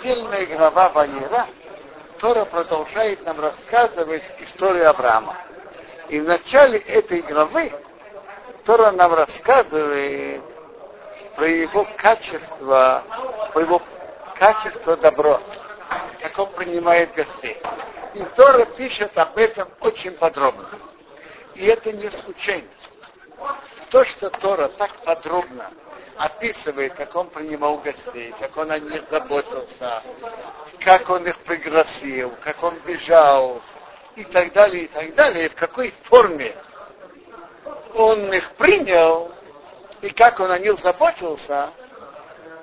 недельная глава Ваера, Тора продолжает нам рассказывать историю Авраама. И в начале этой главы Тора нам рассказывает про его качество, про его качество добро, как он принимает гостей. И Тора пишет об этом очень подробно. И это не случайно. То, что Тора так подробно описывает, как он принимал гостей, как он о них заботился, как он их пригласил, как он бежал, и так далее, и так далее, в какой форме он их принял, и как он о них заботился,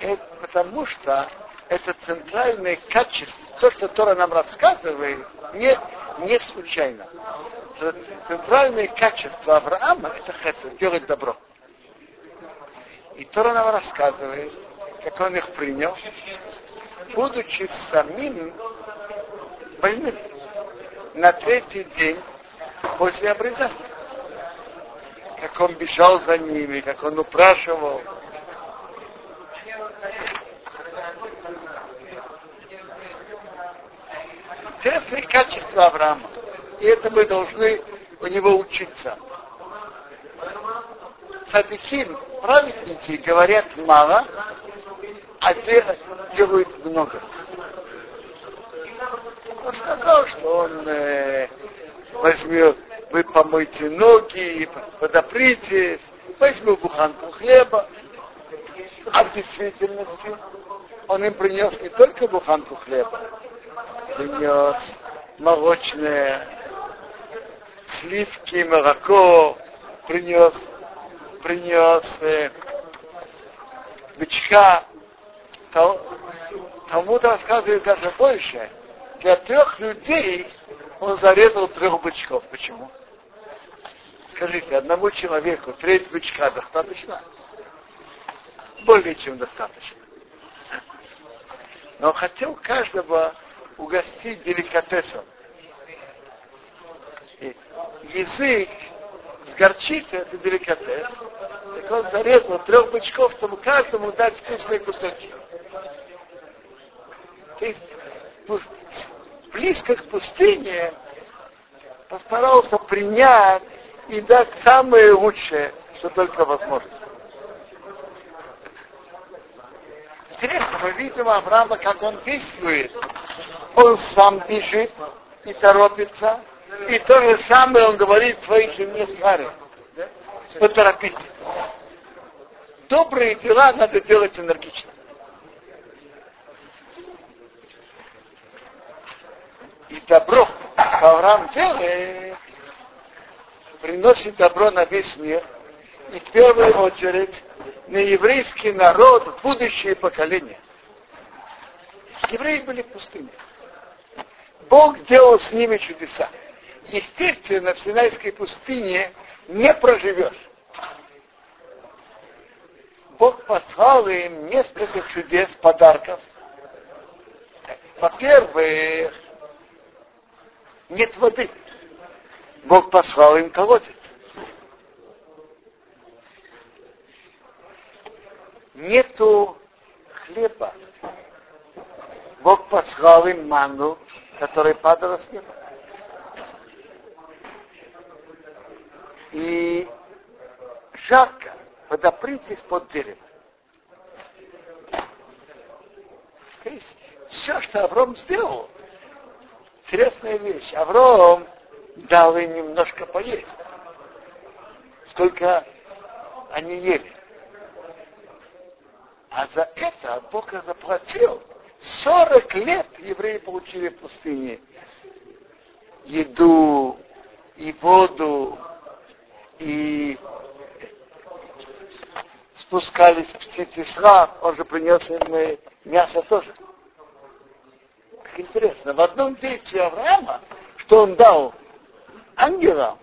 это потому что это центральное качество, то, что Тора нам рассказывает, не, не случайно. Центральное качество Авраама это хесед, делать добро. И Тора нам рассказывает, как он их принял, будучи самим больным на третий день после обрезания. Как он бежал за ними, как он упрашивал. Интересные качества Авраама. И это мы должны у него учиться. Садиким, праведники, говорят мало, а делают много. Он сказал, что он э, возьмет, вы помойте ноги, подоприте, возьму буханку хлеба. А в действительности он им принес не только буханку хлеба, принес молочное, сливки, молоко, принес, принес э, бычка. Талмуд рассказывает даже больше. Для трех людей он зарезал трех бычков. Почему? Скажите, одному человеку треть бычка достаточно? Более чем достаточно. Но хотел каждого угостить деликатесом. Язык горчица это деликатес. Так он зарезал трех бычков, чтобы каждому дать вкусные кусочки. То есть близко к пустыне постарался принять и дать самое лучшее, что только возможно. Интересно, мы видим Авраама, как он действует. Он сам бежит и торопится, и то же самое он говорит своей жене Саре. Поторопитесь. Добрые дела надо делать энергично. И добро Авраам делает, приносит добро на весь мир. И в первую очередь на еврейский народ, будущее поколение. Евреи были в пустыне. Бог делал с ними чудеса. Естественно, в Синайской пустыне не проживешь. Бог послал им несколько чудес, подарков. Во-первых, нет воды. Бог послал им колодец. Нету хлеба. Бог послал им ману, которая падала с неба. И жарко, подопритесь под дерево. То есть все, что Авром сделал, интересная вещь. Авром дал им немножко поесть. Сколько они ели. А за это Бог заплатил. 40 лет евреи получили в пустыне еду и воду, и спускались птицы он же принес им мясо тоже интересно, в одном действии Авраама, что он дал ангелам,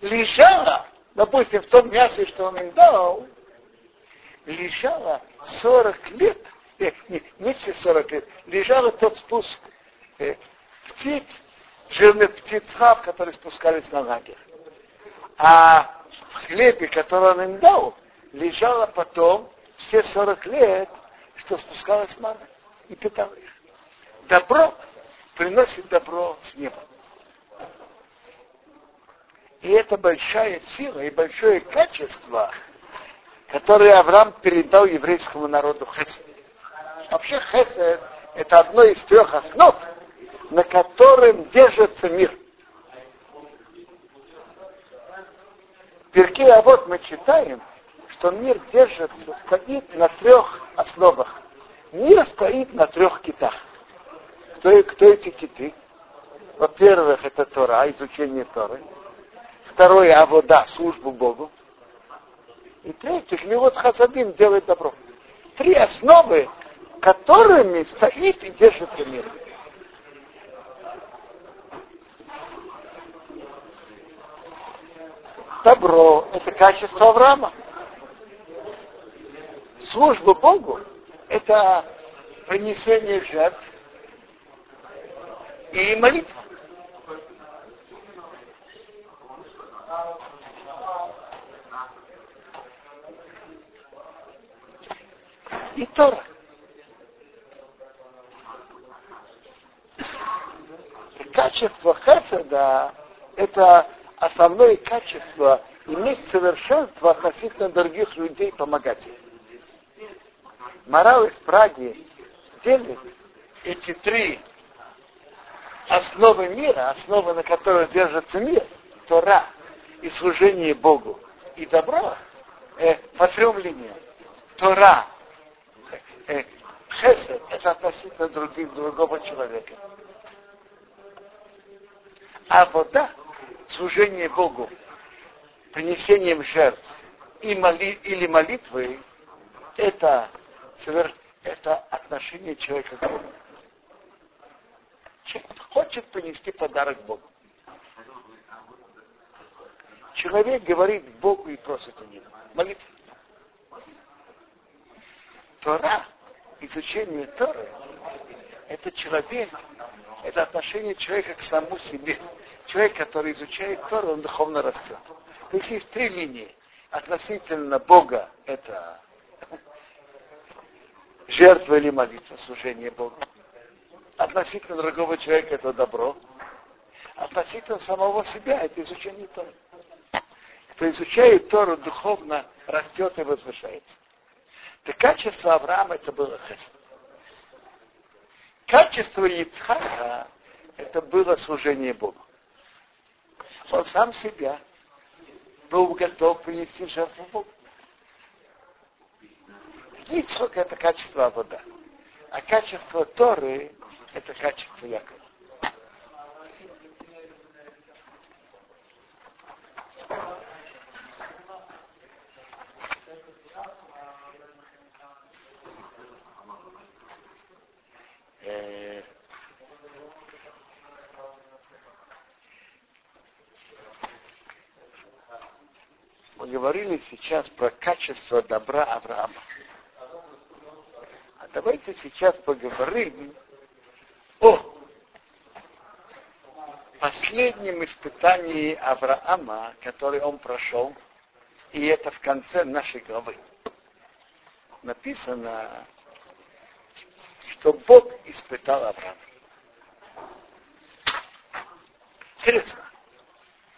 лежало, допустим, в том мясе, что он им дал, лежало 40 лет, э, не, не все 40 лет, лежало тот спуск э, птиц, жирных птиц которые спускались на лагерь. А в хлебе, который он им дал, лежало потом все 40 лет, что спускалось мана и питало их. добро приносит добро с неба. И это большая сила и большое качество, которое Авраам передал еврейскому народу Хесед. Вообще Хесед – это одно из трех основ, на котором держится мир. В Перке, а вот мы читаем, что мир держится, стоит на трех основах. Мир стоит на трех китах. Кто, кто эти киты? Во-первых, это Тора, изучение Торы. Второе, авода, службу Богу. И третье, Милот Хасадим делает добро. Три основы, которыми стоит и держится мир. Добро – это качество Авраама. Служба Богу – это принесение жертв и молитва. И Тора. Качество Хеседа – это основное качество иметь совершенство относительно других людей, помогать им. Морал из Праги делит эти три основы мира, основы, на которых держится мир, Тора и служение Богу, и добро, э, по трем линиям. Тора, э, хесед, это относительно других, другого человека. А вода, служение Богу, принесением жертв и моли, или молитвы, это, это отношение человека к Богу. Человек хочет принести подарок Богу. Человек говорит Богу и просит у него. Молитва. Тора, изучение Торы, это человек, это отношение человека к самому себе. Человек, который изучает Тору, он духовно растет. То есть есть три линии. Относительно Бога это жертва или молитва, служение Богу. Относительно другого человека это добро. Относительно самого себя это изучение Торы. Кто изучает Тору духовно, растет и возвышается. Так качество Авраама это было хесед. Качество Ицхака это было служение Богу. Он сам себя был готов принести жертву Богу. Ицхак это качество вода. А качество Торы это качество Якова. Говорили сейчас про качество добра Авраама. А давайте сейчас поговорим о последнем испытании Авраама, который он прошел, и это в конце нашей главы. Написано, что Бог испытал Авраама. Интересно.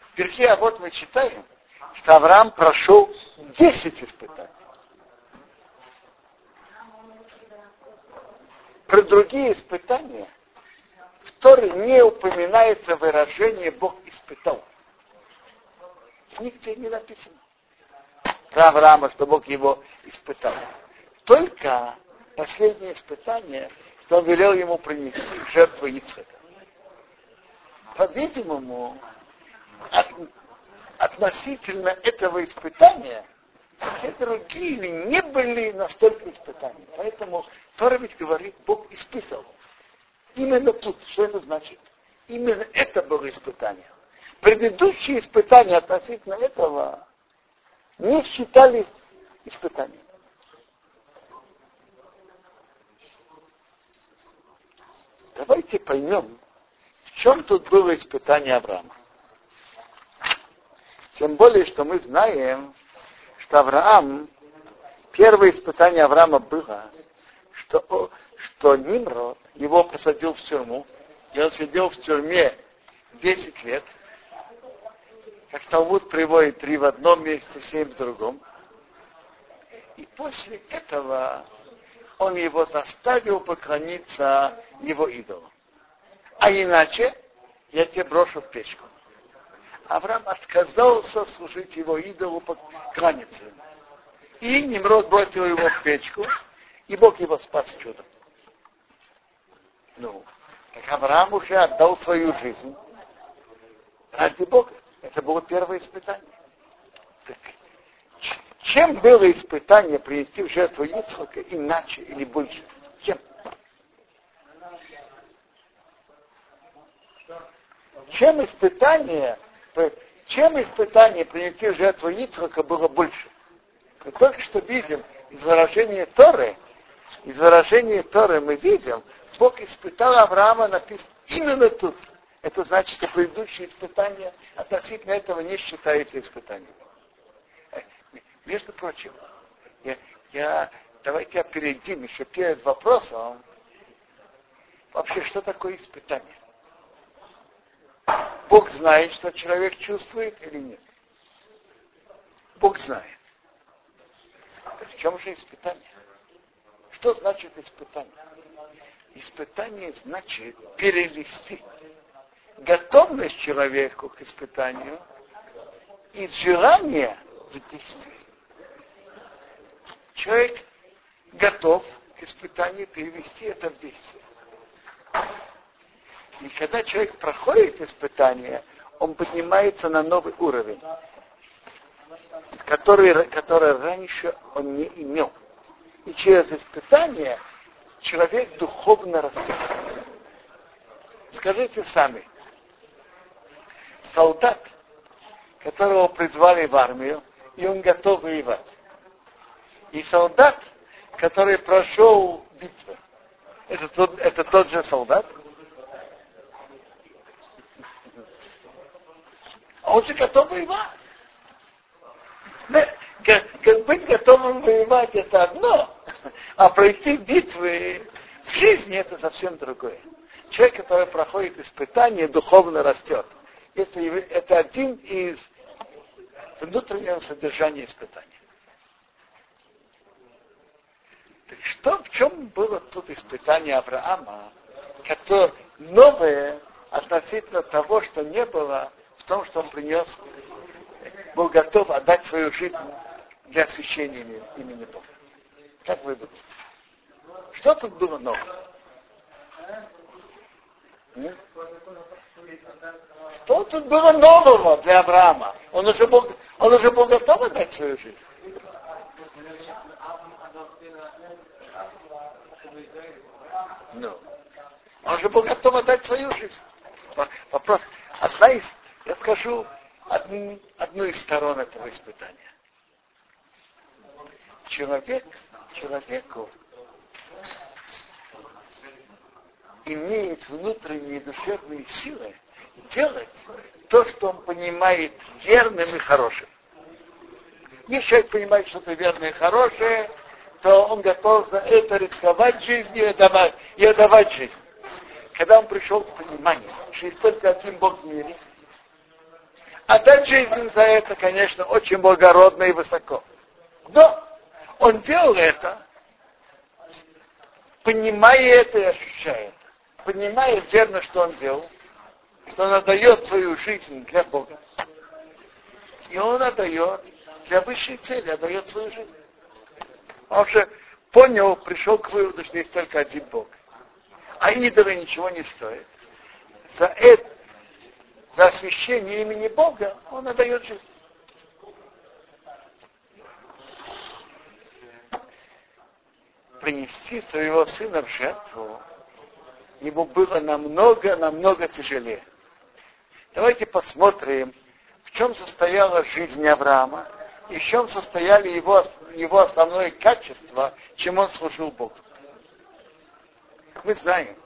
В перке, а вот мы читаем, что Авраам прошел 10 испытаний. Про другие испытания в Торе не упоминается выражение «Бог испытал». Нигде не написано про Авраама, что Бог его испытал. Только последнее испытание, что он велел ему принести жертву Ицхака. По-видимому, относительно этого испытания все другие не были настолько испытания. Поэтому Тора ведь говорит, Бог испытал. Именно тут, что это значит? Именно это было испытание. Предыдущие испытания относительно этого не считались испытанием. Давайте поймем, в чем тут было испытание Авраама. Тем более, что мы знаем, что Авраам, первое испытание Авраама было, что, что Нимрод его посадил в тюрьму, и он сидел в тюрьме 10 лет, как Талмуд приводит три в одном месте, семь в другом. И после этого он его заставил поклониться его идолу. А иначе я тебе брошу в печку. Авраам отказался служить его идолу, кланяться ему. И Немрод бросил его в печку, и Бог его спас чудом. Ну, так Авраам уже отдал свою жизнь ради Бога. Это было первое испытание. Так, чем было испытание принести в жертву Ицхака иначе или больше? Чем? Чем испытание, чем испытание принести жертву Ицхака было больше? Мы только что видим из выражения Торы, из выражения Торы мы видим, Бог испытал Авраама, написано именно тут. Это значит, что предыдущие испытания относительно этого не считаются испытанием. Э, между прочим, я, я, давайте опередим еще перед вопросом, вообще, что такое испытание? Бог знает, что человек чувствует или нет? Бог знает. Так в чем же испытание? Что значит испытание? Испытание значит перевести готовность человеку к испытанию из желания в действие. Человек готов к испытанию перевести это в действие. И когда человек проходит испытание, он поднимается на новый уровень, который, который раньше он не имел. И через испытание человек духовно растет. Скажите сами, солдат, которого призвали в армию, и он готов воевать. И солдат, который прошел битву, это тот, это тот же солдат. Он же готов воевать. Как, как быть готовым воевать это одно, а пройти битвы в жизни это совсем другое. Человек, который проходит испытание, духовно растет это, это один из внутреннего содержания испытания. Так что, в чем было тут испытание Авраама, которое новое относительно того, что не было том, что он принес, был готов отдать свою жизнь для освящения имени Бога. Как вы думаете? Что тут было новое? Что тут было нового для Авраама? Он уже был, он уже был готов отдать свою жизнь. Ну, он уже был готов отдать свою жизнь. Вопрос. Одна из, я скажу, одну, одну из сторон этого испытания. Человек, человеку имеет внутренние душевные силы делать то, что он понимает верным и хорошим. Если человек понимает что-то верное и хорошее, то он готов за это рисковать жизнью и отдавать, и отдавать жизнь. Когда он пришел к пониманию, что есть только один Бог в мире, отдать жизнь за это, конечно, очень благородно и высоко. Но он делал это, понимая это и ощущая это понимает верно, что он делал, что он отдает свою жизнь для Бога. И он отдает для высшей цели, отдает свою жизнь. Он уже понял, пришел к выводу, что есть только один Бог. А идолы ничего не стоят. За это, за освящение имени Бога он отдает жизнь. Принести своего сына в жертву ему было намного, намного тяжелее. Давайте посмотрим, в чем состояла жизнь Авраама и в чем состояли его, его основное качество, чем он служил Богу. Мы знаем,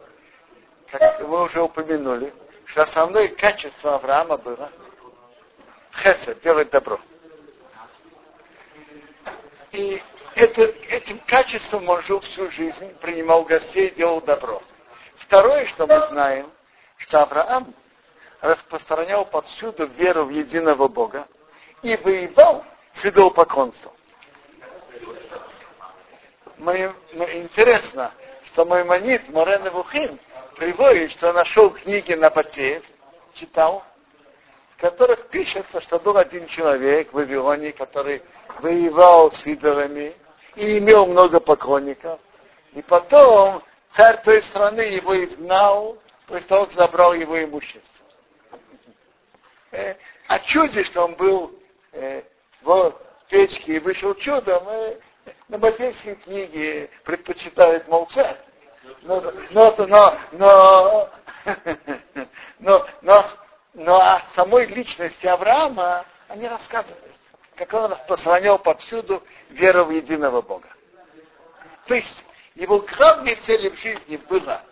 как мы уже упомянули, что основное качество Авраама было хесед, делать добро. И это, этим качеством он жил всю жизнь, принимал гостей, делал добро. Второе, что мы знаем, что Авраам распространял повсюду веру в единого Бога и воевал с идолопоклонством. Мы, мы, интересно, что мой манит Морен Вухим приводит, что нашел книги на Батеев, читал, в которых пишется, что был один человек в Вавилоне, который воевал с идолами и имел много поклонников. И потом царь той страны его изгнал, после того, как забрал его имущество. Э, о чуде, что он был э, в печке и вышел чудом, э, на Батейской книге предпочитают молчать. Но, но, но, но, но, но, но о самой личности Авраама они рассказывают, как он распространял повсюду веру в единого Бога. То есть его главной целью в жизни было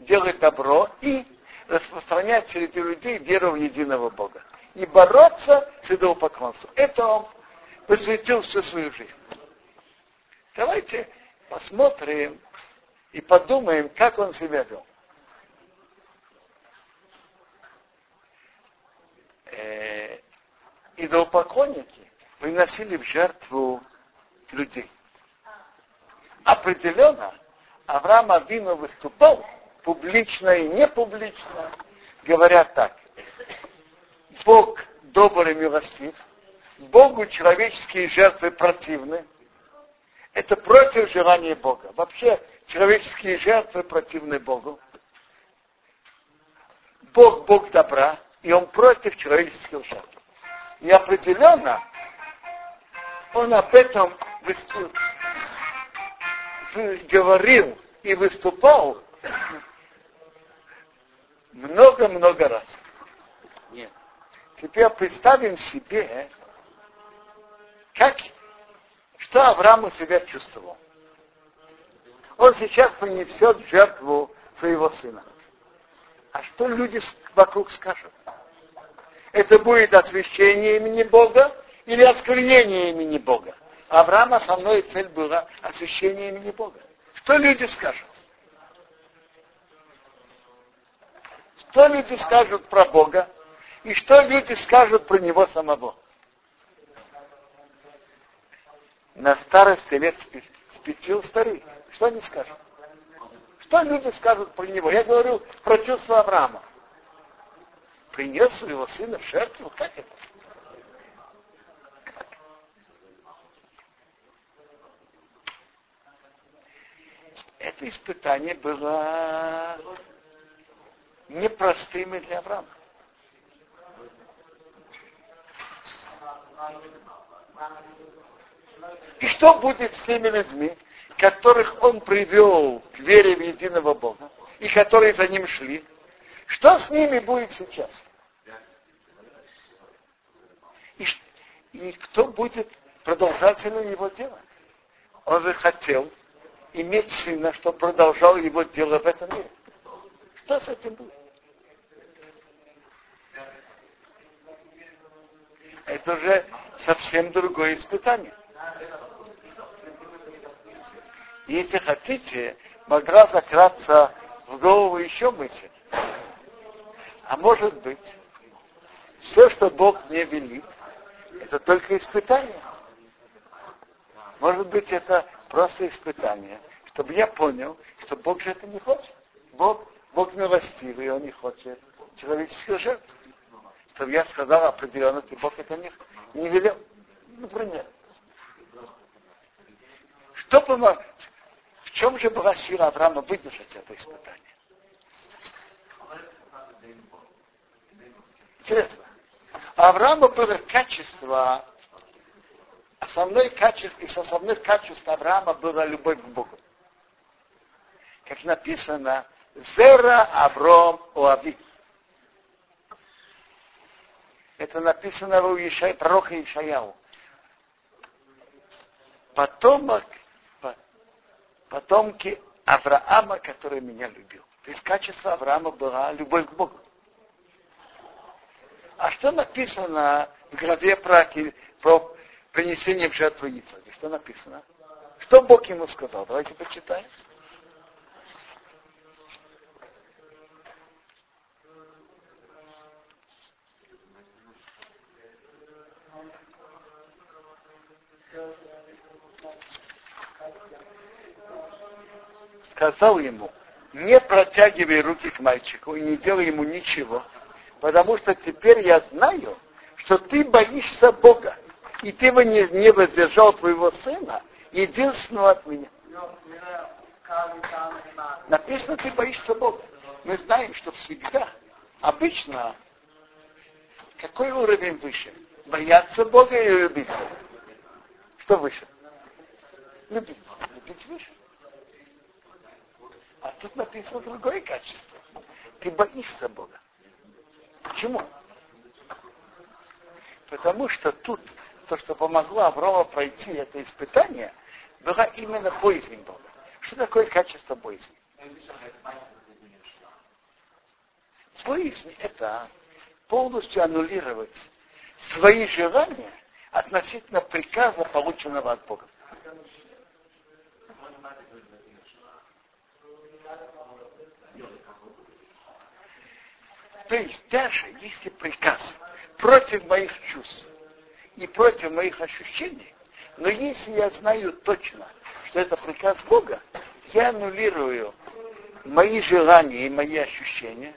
делать добро и распространять среди людей веру в единого Бога. И бороться с идолопоклонством. Это он посвятил всю свою жизнь. Давайте посмотрим и подумаем, как он себя вел. Э, идолопоклонники приносили в жертву людей. Определенно, Авраам Авину выступал публично и не публично, говорят так. Бог добрый и милостив, Богу человеческие жертвы противны. Это против желания Бога. Вообще человеческие жертвы противны Богу. Бог Бог добра, и Он против человеческих жертв. И определенно Он об этом говорил и выступал много-много раз. Нет. Теперь представим себе, как, что Авраам у себя чувствовал. Он сейчас принесет жертву своего сына. А что люди вокруг скажут? Это будет освящение имени Бога или осквернение имени Бога? Авраама основной цель была освящение имени Бога. Что люди скажут? Что люди скажут про Бога? И что люди скажут про Него самого? На старости лет спятил старик. Что они скажут? Что люди скажут про него? Я говорю про чувство Авраама. Принес своего сына в жертву? Как это? Это испытание было непростым для Авраама. И что будет с теми людьми, которых он привел к вере в единого Бога, и которые за ним шли? Что с ними будет сейчас? И, и кто будет продолжателем его дела? Он же хотел иметь сына, чтобы продолжал его дело в этом мире. Что с этим будет? Это уже совсем другое испытание. Если хотите, могла закраться в голову еще мысль. А может быть, все, что Бог мне велит, это только испытание. Может быть, это просто испытание, чтобы я понял, что Бог же это не хочет. Бог, Бог милостивый, Он не хочет человеческих жертв. Чтобы я сказал определенно, что Бог это не, не велел. Например. Что помог, в чем же была сила Авраама выдержать это испытание? Интересно. У Авраама было качество, основное качество, из основных качеств Авраама была любовь к Богу. Как написано, Зера Авром Оави. Это написано у Ишай, пророка Ишаяу. Потомок потомки Авраама, который меня любил. То есть качество Авраама была любовь к Богу. А что написано в главе про, про принесением жертвы Ицхака. Что написано? Что Бог ему сказал? Давайте почитаем. Сказал ему, не протягивай руки к мальчику и не делай ему ничего, потому что теперь я знаю, что ты боишься Бога, и ты бы не, не воздержал твоего сына, единственного от меня. Написано, ты боишься Бога. Мы знаем, что всегда, обычно, какой уровень выше? Бояться Бога или любить Бога? Что выше? Любить. Любить выше. А тут написано другое качество. Ты боишься Бога. Почему? Потому что тут то, что помогло Аврому пройти это испытание, было именно боязнь Бога. Что такое качество боязни? Боязнь – это полностью аннулировать свои желания относительно приказа, полученного от Бога. То есть даже если приказ против моих чувств и против моих ощущений, но если я знаю точно, что это приказ Бога, я аннулирую мои желания и мои ощущения,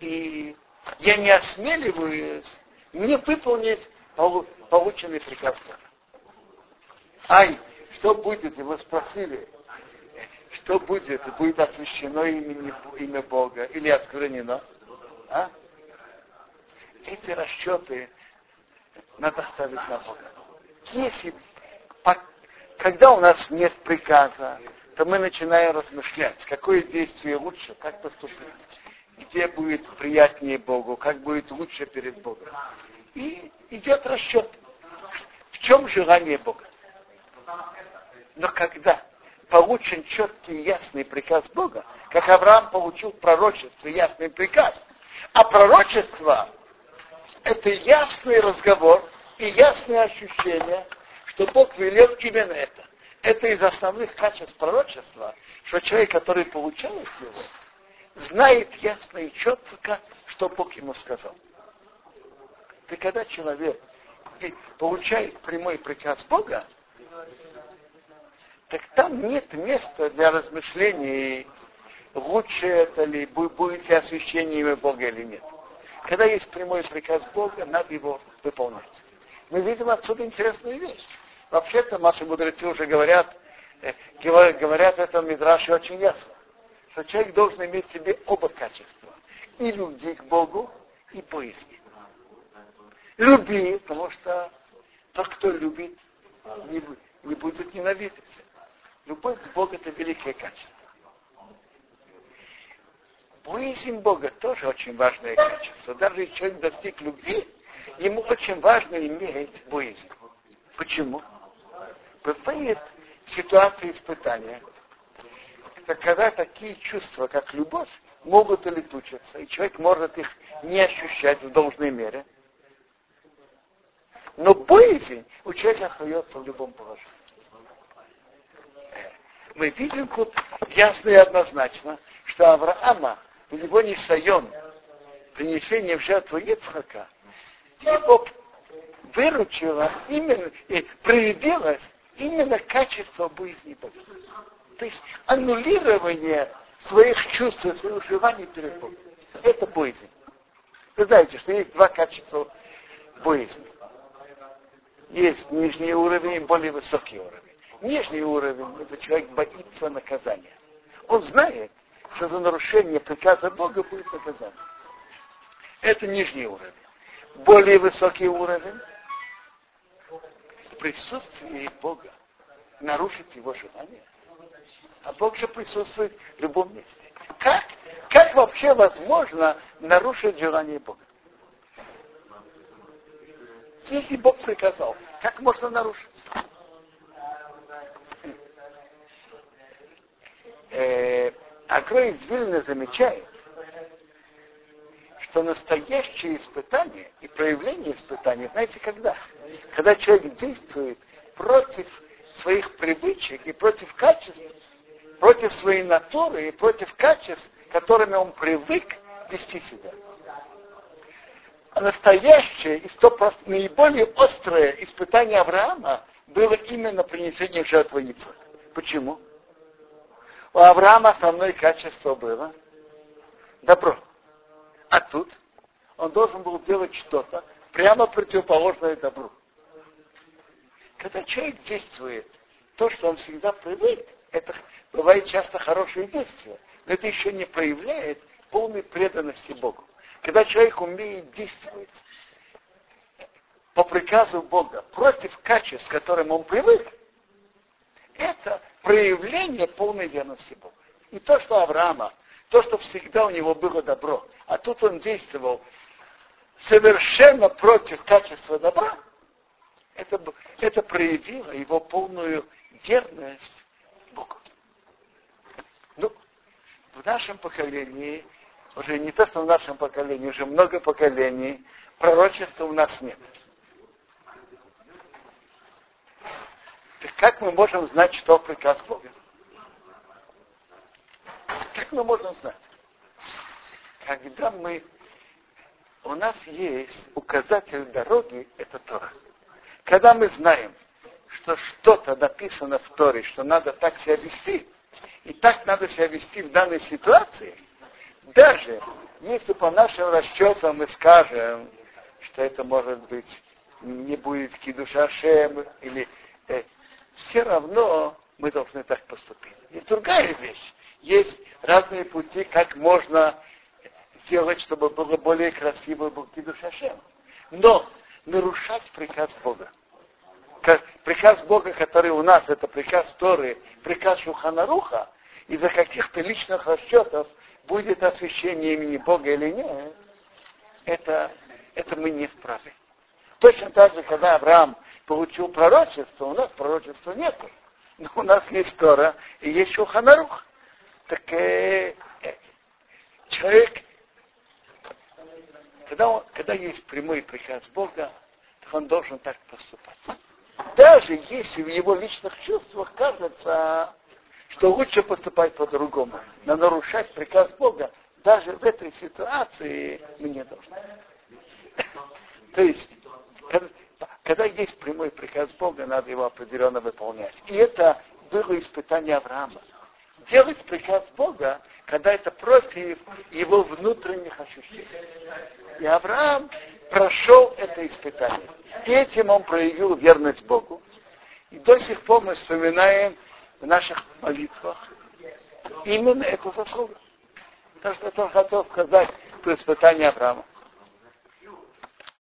и я не осмеливаюсь не выполнить полученный приказ Бога. Ай, что будет, вы спросили, что будет, будет освящено имя, имя Бога или осквернено? А? Эти расчеты надо ставить на Бога. Если, когда у нас нет приказа, то мы начинаем размышлять, какое действие лучше, как поступить, где будет приятнее Богу, как будет лучше перед Богом. И идет расчет, в чем желание Бога. Но когда получен четкий ясный приказ Бога, как Авраам получил пророчество, ясный приказ – а пророчество – это ясный разговор и ясное ощущение, что Бог велел именно это. Это из основных качеств пророчества, что человек, который получает его, знает ясно и четко, что Бог ему сказал. И когда человек получает прямой приказ Бога, так там нет места для размышлений лучше это ли, будете освящением Бога или нет. Когда есть прямой приказ Бога, надо его выполнять. Мы видим отсюда интересную вещь. Вообще-то наши мудрецы уже говорят, э, говорят это Мидраше очень ясно, что человек должен иметь в себе оба качества. И любви к Богу, и поиски. Люби, потому что тот, кто любит, не, не будет ненавидеть. Любовь к Богу – это великое качество. Боязнь Бога тоже очень важное качество. Даже если человек достиг любви, ему очень важно иметь боязнь. Почему? Бывает ситуация испытания, когда такие чувства, как любовь, могут улетучиться, и человек может их не ощущать в должной мере. Но боязнь у человека остается в любом положении. Мы видим тут ясно и однозначно, что Авраама у него не сайон принесение в жертву Ицхака, его выручила именно, и проявилось именно качество боязни Бога. То есть аннулирование своих чувств своих желаний перед Богом. Это боязнь. Вы знаете, что есть два качества боязни. Есть нижний уровень и более высокий уровень. Нижний уровень – это человек боится наказания. Он знает, что за нарушение приказа Бога будет наказание. Это нижний уровень. Более высокий уровень присутствие Бога нарушить его желание. А Бог же присутствует в любом месте. Как, как вообще возможно нарушить желание Бога? Если Бог приказал, как можно нарушить? Э, Акрой из замечает, что настоящее испытание и проявление испытания, знаете, когда? когда человек действует против своих привычек и против качеств, против своей натуры и против качеств, которыми он привык вести себя. А настоящее и наиболее острое испытание Авраама было именно принесение жертвы Ицхака. Почему? У Авраама основное качество было добро. А тут он должен был делать что-то прямо противоположное добру. Когда человек действует то, что он всегда привык, это бывает часто хорошее действие, но это еще не проявляет полной преданности Богу. Когда человек умеет действовать по приказу Бога против качеств, к которым он привык, это проявление полной верности Богу. И то, что Авраама, то, что всегда у него было добро, а тут он действовал совершенно против качества добра, это, это проявило его полную верность Богу. Ну, в нашем поколении, уже не то, что в нашем поколении, уже много поколений, пророчества у нас нет. Так как мы можем знать, что приказ Бога? Как мы можем знать? Когда мы... У нас есть указатель дороги, это Тора. Когда мы знаем, что что-то написано в Торе, что надо так себя вести, и так надо себя вести в данной ситуации, даже если по нашим расчетам мы скажем, что это может быть не будет кидуша Шем, или э, все равно мы должны так поступить. Есть другая вещь. Есть разные пути, как можно сделать, чтобы было более красиво был Кидуш Хашем. Но нарушать приказ Бога. Приказ Бога, который у нас, это приказ Торы, приказ Шуханаруха, из-за каких-то личных расчетов будет освящение имени Бога или нет, это, это мы не вправе. Точно так же, когда Авраам получил пророчество, у нас пророчества нет. Но у нас есть Тора и есть Шуханарух. Так э, э, человек, когда, он, когда есть прямой приказ Бога, то он должен так поступать. Даже если в его личных чувствах кажется, что лучше поступать по-другому, но нарушать приказ Бога, даже в этой ситуации мы не должны. То есть, когда есть прямой приказ Бога, надо его определенно выполнять. И это было испытание Авраама. Делать приказ Бога, когда это против его внутренних ощущений. И Авраам прошел это испытание. И этим он проявил верность Богу. И до сих пор мы вспоминаем в наших молитвах именно эту заслугу. То, что я хотел сказать про испытание Авраама.